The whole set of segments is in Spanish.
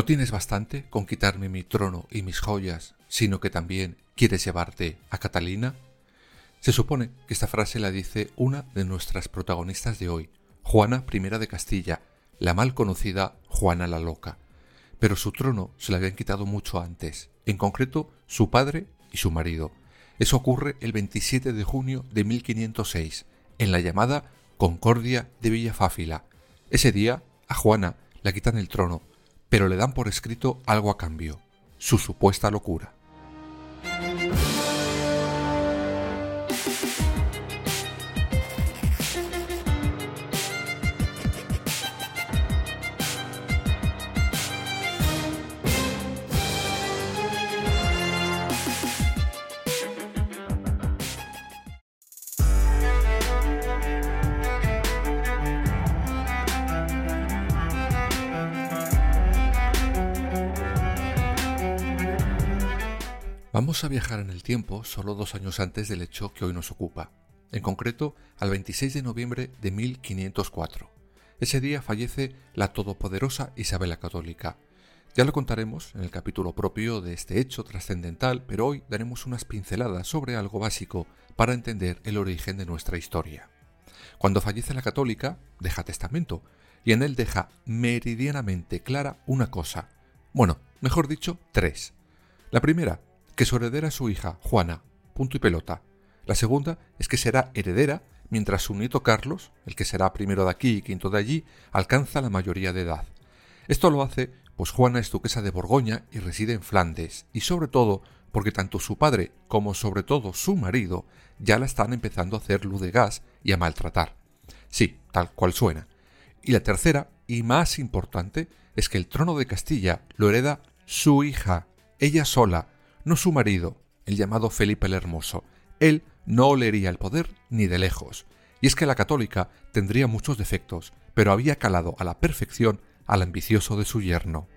No tienes bastante con quitarme mi trono y mis joyas, sino que también quieres llevarte a Catalina. Se supone que esta frase la dice una de nuestras protagonistas de hoy, Juana I de Castilla, la mal conocida Juana la Loca. Pero su trono se le habían quitado mucho antes, en concreto su padre y su marido. Eso ocurre el 27 de junio de 1506, en la llamada Concordia de Villafáfila. Ese día, a Juana la quitan el trono pero le dan por escrito algo a cambio, su supuesta locura. Vamos a viajar en el tiempo solo dos años antes del hecho que hoy nos ocupa, en concreto al 26 de noviembre de 1504. Ese día fallece la todopoderosa Isabel la Católica. Ya lo contaremos en el capítulo propio de este hecho trascendental, pero hoy daremos unas pinceladas sobre algo básico para entender el origen de nuestra historia. Cuando fallece la católica, deja testamento, y en él deja meridianamente clara una cosa, bueno, mejor dicho, tres. La primera, que su heredera es su hija, Juana, punto y pelota. La segunda es que será heredera mientras su nieto Carlos, el que será primero de aquí y quinto de allí, alcanza la mayoría de edad. Esto lo hace pues Juana es duquesa de Borgoña y reside en Flandes, y sobre todo porque tanto su padre como sobre todo su marido ya la están empezando a hacer luz de gas y a maltratar. Sí, tal cual suena. Y la tercera, y más importante, es que el trono de Castilla lo hereda su hija, ella sola, no su marido, el llamado Felipe el Hermoso. Él no olería el poder ni de lejos. Y es que la católica tendría muchos defectos, pero había calado a la perfección al ambicioso de su yerno.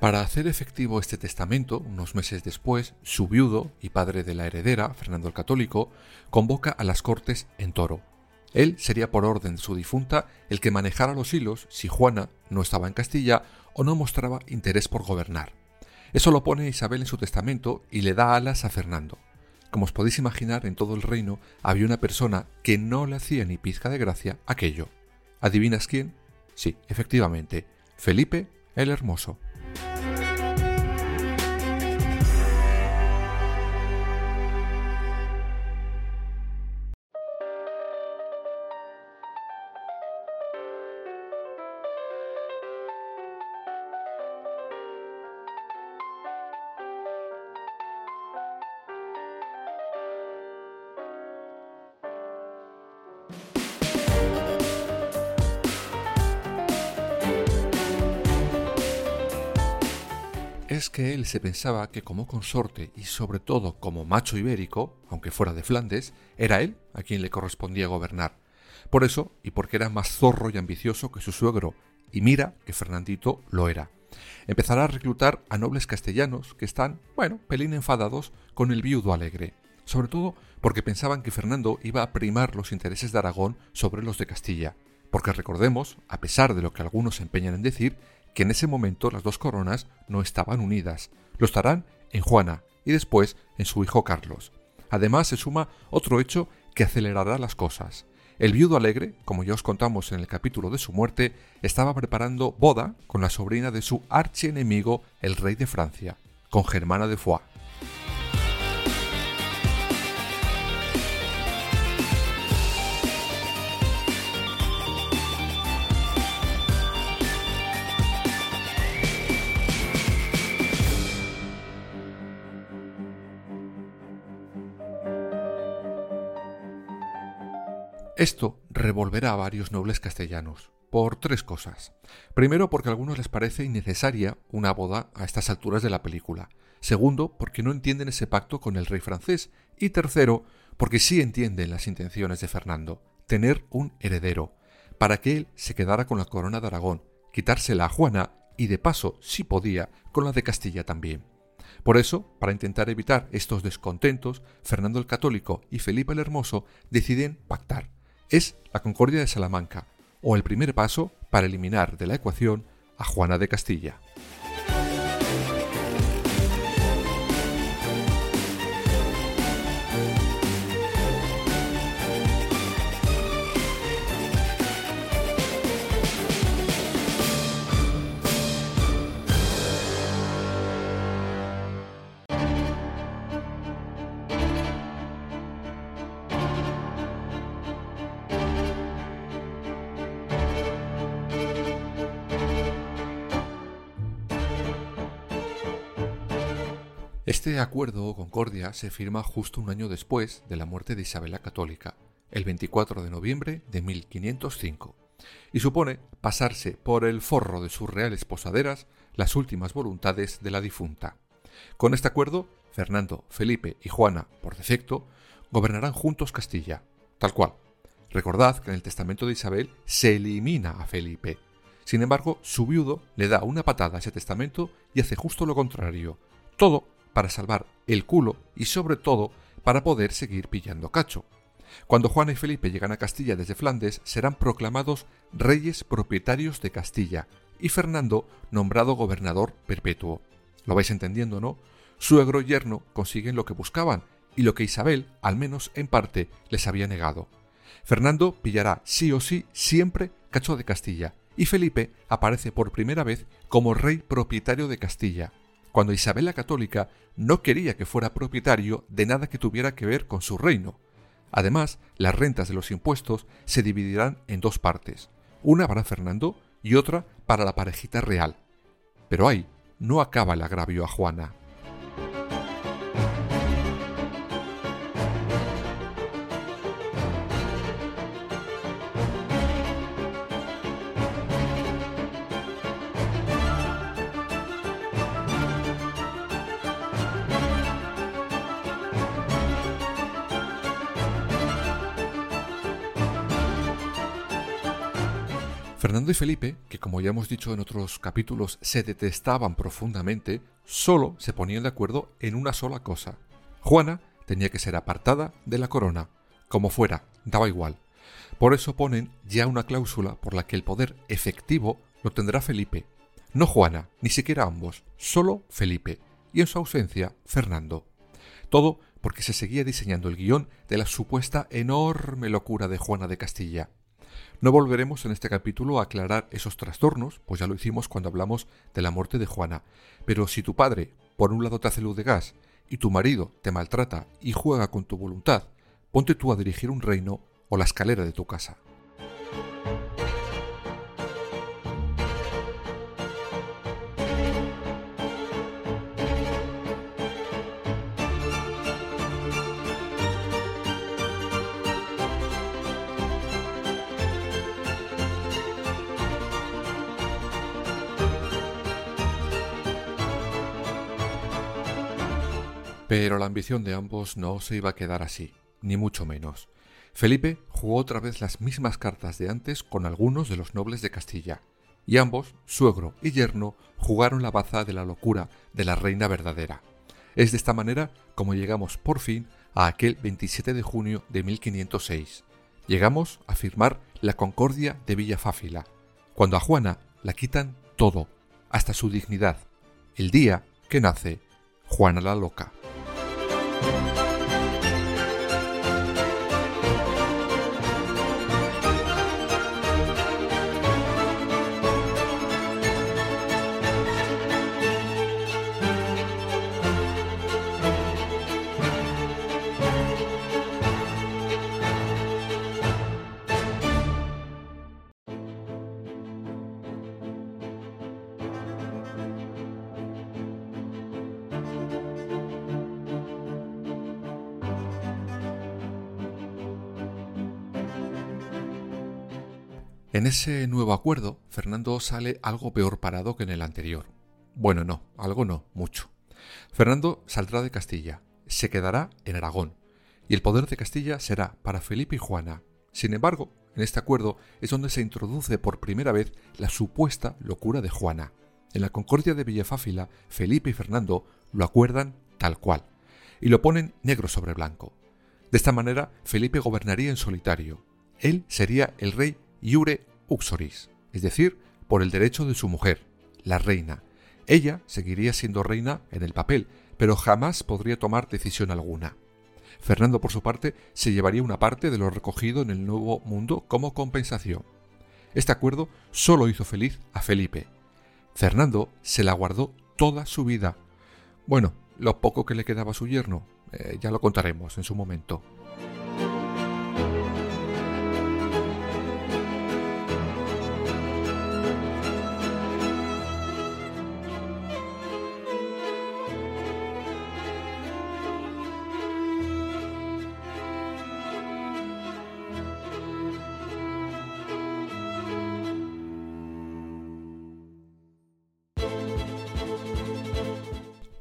Para hacer efectivo este testamento, unos meses después, su viudo y padre de la heredera, Fernando el Católico, convoca a las Cortes en Toro. Él sería por orden de su difunta el que manejara los hilos si Juana no estaba en Castilla o no mostraba interés por gobernar. Eso lo pone Isabel en su testamento y le da alas a Fernando. Como os podéis imaginar, en todo el reino había una persona que no le hacía ni pizca de gracia aquello. ¿Adivinas quién? Sí, efectivamente, Felipe el Hermoso. Es que él se pensaba que como consorte y sobre todo como macho ibérico, aunque fuera de Flandes, era él a quien le correspondía gobernar. Por eso, y porque era más zorro y ambicioso que su suegro, y mira que Fernandito lo era. Empezará a reclutar a nobles castellanos que están, bueno, pelín enfadados con el viudo alegre, sobre todo porque pensaban que Fernando iba a primar los intereses de Aragón sobre los de Castilla, porque recordemos, a pesar de lo que algunos se empeñan en decir, que en ese momento las dos coronas no estaban unidas, lo estarán en Juana y después en su hijo Carlos. Además se suma otro hecho que acelerará las cosas. El viudo alegre, como ya os contamos en el capítulo de su muerte, estaba preparando boda con la sobrina de su archienemigo, el rey de Francia, con Germana de Foix. Esto revolverá a varios nobles castellanos, por tres cosas. Primero, porque a algunos les parece innecesaria una boda a estas alturas de la película. Segundo, porque no entienden ese pacto con el rey francés. Y tercero, porque sí entienden las intenciones de Fernando, tener un heredero, para que él se quedara con la corona de Aragón, quitársela a Juana y de paso, si podía, con la de Castilla también. Por eso, para intentar evitar estos descontentos, Fernando el Católico y Felipe el Hermoso deciden pactar es la Concordia de Salamanca, o el primer paso para eliminar de la ecuación a Juana de Castilla. Este acuerdo o concordia se firma justo un año después de la muerte de Isabel la Católica, el 24 de noviembre de 1505, y supone pasarse por el forro de sus reales posaderas las últimas voluntades de la difunta. Con este acuerdo, Fernando, Felipe y Juana, por defecto, gobernarán juntos Castilla, tal cual. Recordad que en el testamento de Isabel se elimina a Felipe. Sin embargo, su viudo le da una patada a ese testamento y hace justo lo contrario. Todo para salvar el culo y sobre todo para poder seguir pillando cacho. Cuando Juana y Felipe llegan a Castilla desde Flandes, serán proclamados reyes propietarios de Castilla y Fernando nombrado gobernador perpetuo. Lo vais entendiendo, ¿no? Suegro y yerno consiguen lo que buscaban y lo que Isabel, al menos en parte, les había negado. Fernando pillará sí o sí siempre cacho de Castilla y Felipe aparece por primera vez como rey propietario de Castilla, cuando Isabel la Católica no quería que fuera propietario de nada que tuviera que ver con su reino. Además, las rentas de los impuestos se dividirán en dos partes, una para Fernando y otra para la parejita real. Pero ahí no acaba el agravio a Juana. Fernando y Felipe, que como ya hemos dicho en otros capítulos se detestaban profundamente, solo se ponían de acuerdo en una sola cosa. Juana tenía que ser apartada de la corona. Como fuera, daba igual. Por eso ponen ya una cláusula por la que el poder efectivo lo tendrá Felipe. No Juana, ni siquiera ambos, solo Felipe, y en su ausencia Fernando. Todo porque se seguía diseñando el guion de la supuesta enorme locura de Juana de Castilla. No volveremos en este capítulo a aclarar esos trastornos, pues ya lo hicimos cuando hablamos de la muerte de Juana. Pero si tu padre, por un lado, te hace luz de gas y tu marido te maltrata y juega con tu voluntad, ponte tú a dirigir un reino o la escalera de tu casa. Pero la ambición de ambos no se iba a quedar así, ni mucho menos. Felipe jugó otra vez las mismas cartas de antes con algunos de los nobles de Castilla, y ambos, suegro y yerno, jugaron la baza de la locura de la reina verdadera. Es de esta manera como llegamos por fin a aquel 27 de junio de 1506. Llegamos a firmar la Concordia de Villafáfila, cuando a Juana la quitan todo, hasta su dignidad, el día que nace Juana la Loca. En ese nuevo acuerdo, Fernando sale algo peor parado que en el anterior. Bueno, no, algo no, mucho. Fernando saldrá de Castilla, se quedará en Aragón, y el poder de Castilla será para Felipe y Juana. Sin embargo, en este acuerdo es donde se introduce por primera vez la supuesta locura de Juana. En la concordia de Villafáfila, Felipe y Fernando lo acuerdan tal cual, y lo ponen negro sobre blanco. De esta manera, Felipe gobernaría en solitario. Él sería el rey iure uxoris, es decir, por el derecho de su mujer, la reina. Ella seguiría siendo reina en el papel, pero jamás podría tomar decisión alguna. Fernando, por su parte, se llevaría una parte de lo recogido en el Nuevo Mundo como compensación. Este acuerdo solo hizo feliz a Felipe. Fernando se la guardó toda su vida. Bueno, lo poco que le quedaba a su yerno, eh, ya lo contaremos en su momento.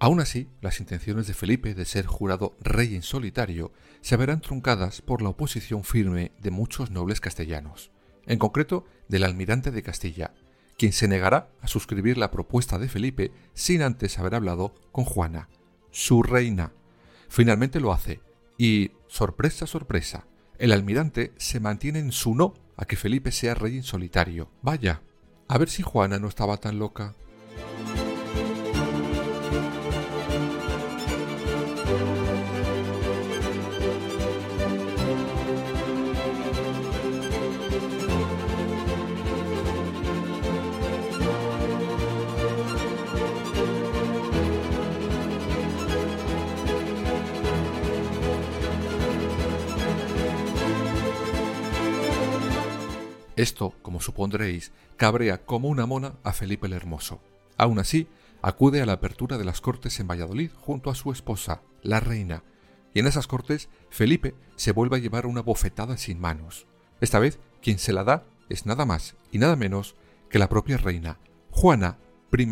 Aún así, las intenciones de Felipe de ser jurado rey en solitario se verán truncadas por la oposición firme de muchos nobles castellanos, en concreto del almirante de Castilla, quien se negará a suscribir la propuesta de Felipe sin antes haber hablado con Juana, su reina. Finalmente lo hace, y, sorpresa, sorpresa, el almirante se mantiene en su no a que Felipe sea rey en solitario. Vaya, a ver si Juana no estaba tan loca. Esto, como supondréis, cabrea como una mona a Felipe el Hermoso. Aún así, acude a la apertura de las cortes en Valladolid junto a su esposa, la reina, y en esas cortes Felipe se vuelve a llevar una bofetada sin manos. Esta vez quien se la da es nada más y nada menos que la propia reina, Juana I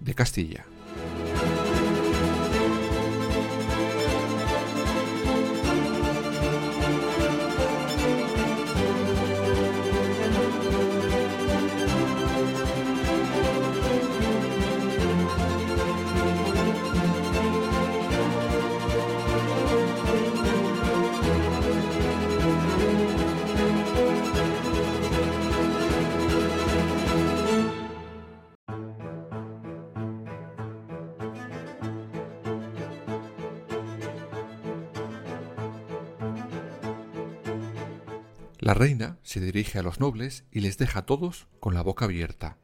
de Castilla. La reina se dirige a los nobles y les deja a todos con la boca abierta.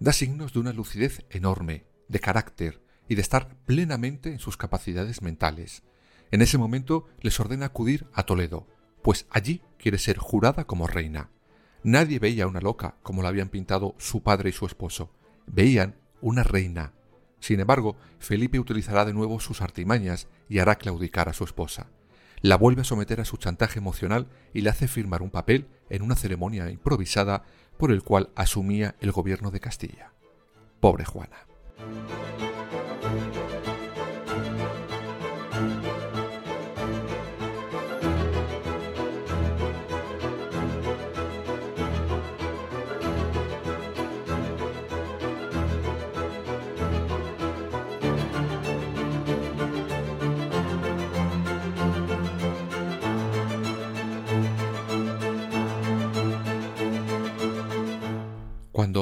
Da signos de una lucidez enorme, de carácter y de estar plenamente en sus capacidades mentales. En ese momento les ordena acudir a Toledo, pues allí quiere ser jurada como reina. Nadie veía una loca como la habían pintado su padre y su esposo. Veían una reina. Sin embargo, Felipe utilizará de nuevo sus artimañas y hará claudicar a su esposa la vuelve a someter a su chantaje emocional y le hace firmar un papel en una ceremonia improvisada por el cual asumía el gobierno de Castilla. Pobre Juana.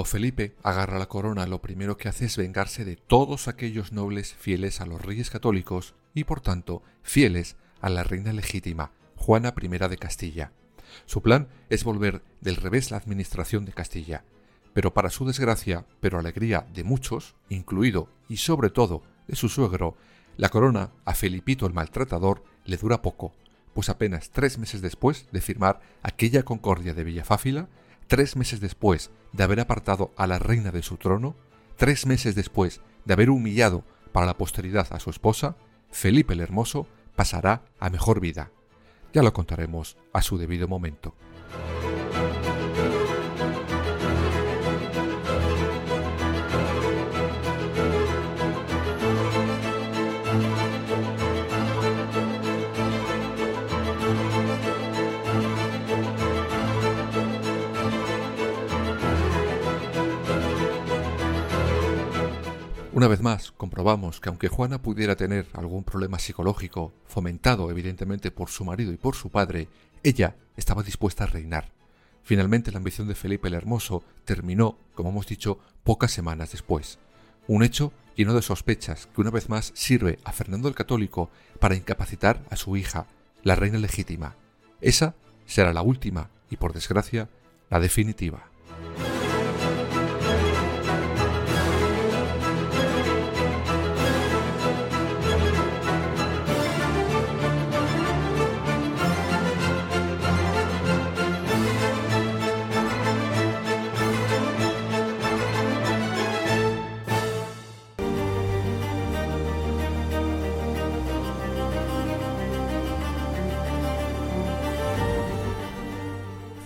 Felipe agarra la corona, lo primero que hace es vengarse de todos aquellos nobles fieles a los reyes católicos y, por tanto, fieles a la reina legítima, Juana I de Castilla. Su plan es volver del revés la administración de Castilla. Pero para su desgracia, pero alegría de muchos, incluido y sobre todo de su suegro, la corona a Felipito el maltratador le dura poco, pues apenas tres meses después de firmar aquella concordia de Villafáfila, tres meses después de haber apartado a la reina de su trono, tres meses después de haber humillado para la posteridad a su esposa, Felipe el Hermoso pasará a mejor vida. Ya lo contaremos a su debido momento. Una vez más, comprobamos que aunque Juana pudiera tener algún problema psicológico, fomentado evidentemente por su marido y por su padre, ella estaba dispuesta a reinar. Finalmente la ambición de Felipe el Hermoso terminó, como hemos dicho, pocas semanas después. Un hecho lleno de sospechas que una vez más sirve a Fernando el Católico para incapacitar a su hija, la reina legítima. Esa será la última y, por desgracia, la definitiva.